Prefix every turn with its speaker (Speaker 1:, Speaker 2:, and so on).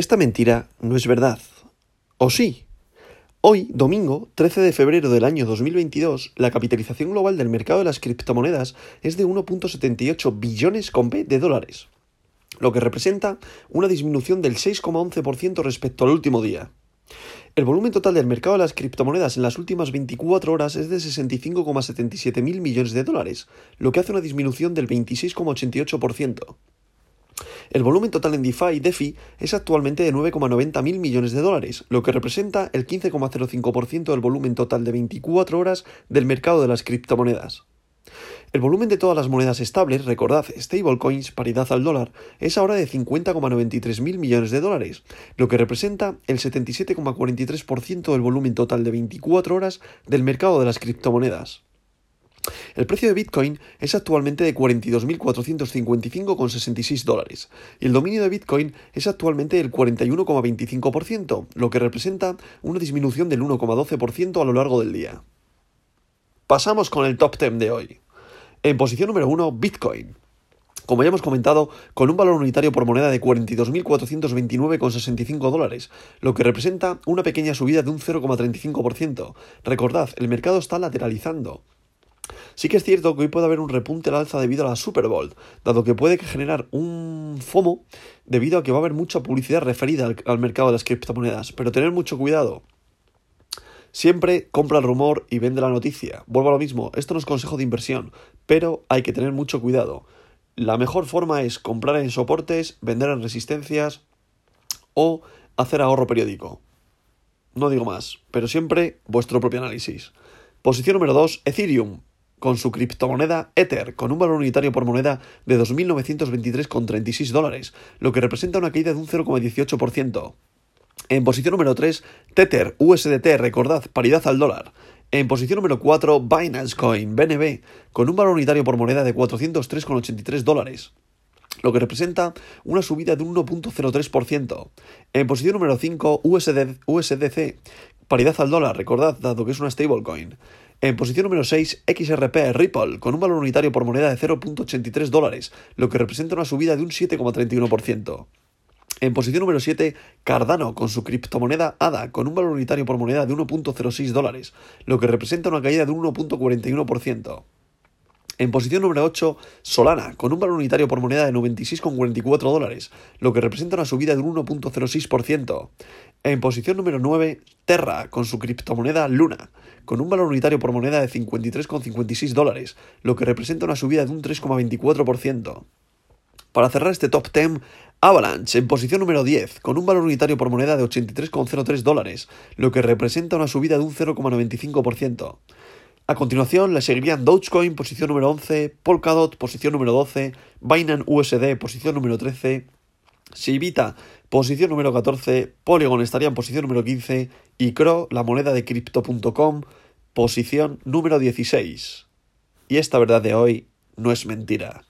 Speaker 1: Esta mentira no es verdad. ¿O sí? Hoy, domingo, 13 de febrero del año 2022, la capitalización global del mercado de las criptomonedas es de 1.78 billones con de dólares, lo que representa una disminución del 6,11% respecto al último día. El volumen total del mercado de las criptomonedas en las últimas 24 horas es de 65,77 mil millones de dólares, lo que hace una disminución del 26,88%. El volumen total en DeFi y DeFi es actualmente de 9,90 mil millones de dólares, lo que representa el 15,05% del volumen total de 24 horas del mercado de las criptomonedas. El volumen de todas las monedas estables, recordad, stablecoins, paridad al dólar, es ahora de 50,93 mil millones de dólares, lo que representa el 77,43% del volumen total de 24 horas del mercado de las criptomonedas. El precio de Bitcoin es actualmente de 42.455,66 dólares y el dominio de Bitcoin es actualmente del 41,25%, lo que representa una disminución del 1,12% a lo largo del día. Pasamos con el top 10 de hoy. En posición número 1, Bitcoin. Como ya hemos comentado, con un valor unitario por moneda de 42.429,65 dólares, lo que representa una pequeña subida de un 0,35%. Recordad, el mercado está lateralizando. Sí que es cierto que hoy puede haber un repunte al alza debido a la Super Bowl, dado que puede generar un FOMO debido a que va a haber mucha publicidad referida al, mercado de las criptomonedas, pero tener mucho cuidado. Siempre compra el rumor y vende la noticia. Vuelvo a lo mismo, esto no es consejo de inversión, pero hay que tener mucho cuidado. La mejor forma es comprar en soportes, vender en resistencias o hacer ahorro periódico. No digo más, pero siempre vuestro propio análisis. Posición número 2, Ethereum con su criptomoneda Ether, con un valor unitario por moneda de 2.923,36 dólares, lo que representa una caída de un 0,18%. En posición número 3, Tether, USDT, recordad, paridad al dólar. En posición número 4, Binance Coin, BNB, con un valor unitario por moneda de 403,83 dólares lo que representa una subida de un 1.03%. En posición número 5, USDC, paridad al dólar, recordad, dado que es una stablecoin. En posición número 6, XRP Ripple, con un valor unitario por moneda de 0.83 dólares, lo que representa una subida de un 7,31%. En posición número 7, Cardano, con su criptomoneda ADA, con un valor unitario por moneda de 1.06 dólares, lo que representa una caída de un 1.41%. En posición número 8, Solana, con un valor unitario por moneda de 96,44 dólares, lo que representa una subida de un 1.06%. En posición número 9, Terra, con su criptomoneda Luna, con un valor unitario por moneda de 53,56 dólares, lo que representa una subida de un 3,24%. Para cerrar este top 10, Avalanche en posición número 10, con un valor unitario por moneda de 83,03 dólares, lo que representa una subida de un 0,95%. A continuación le seguirían Dogecoin, posición número 11, Polkadot, posición número 12, Binance USD, posición número 13, Sibita, posición número 14, Polygon estaría en posición número 15 y Cro, la moneda de crypto.com, posición número 16. Y esta verdad de hoy no es mentira.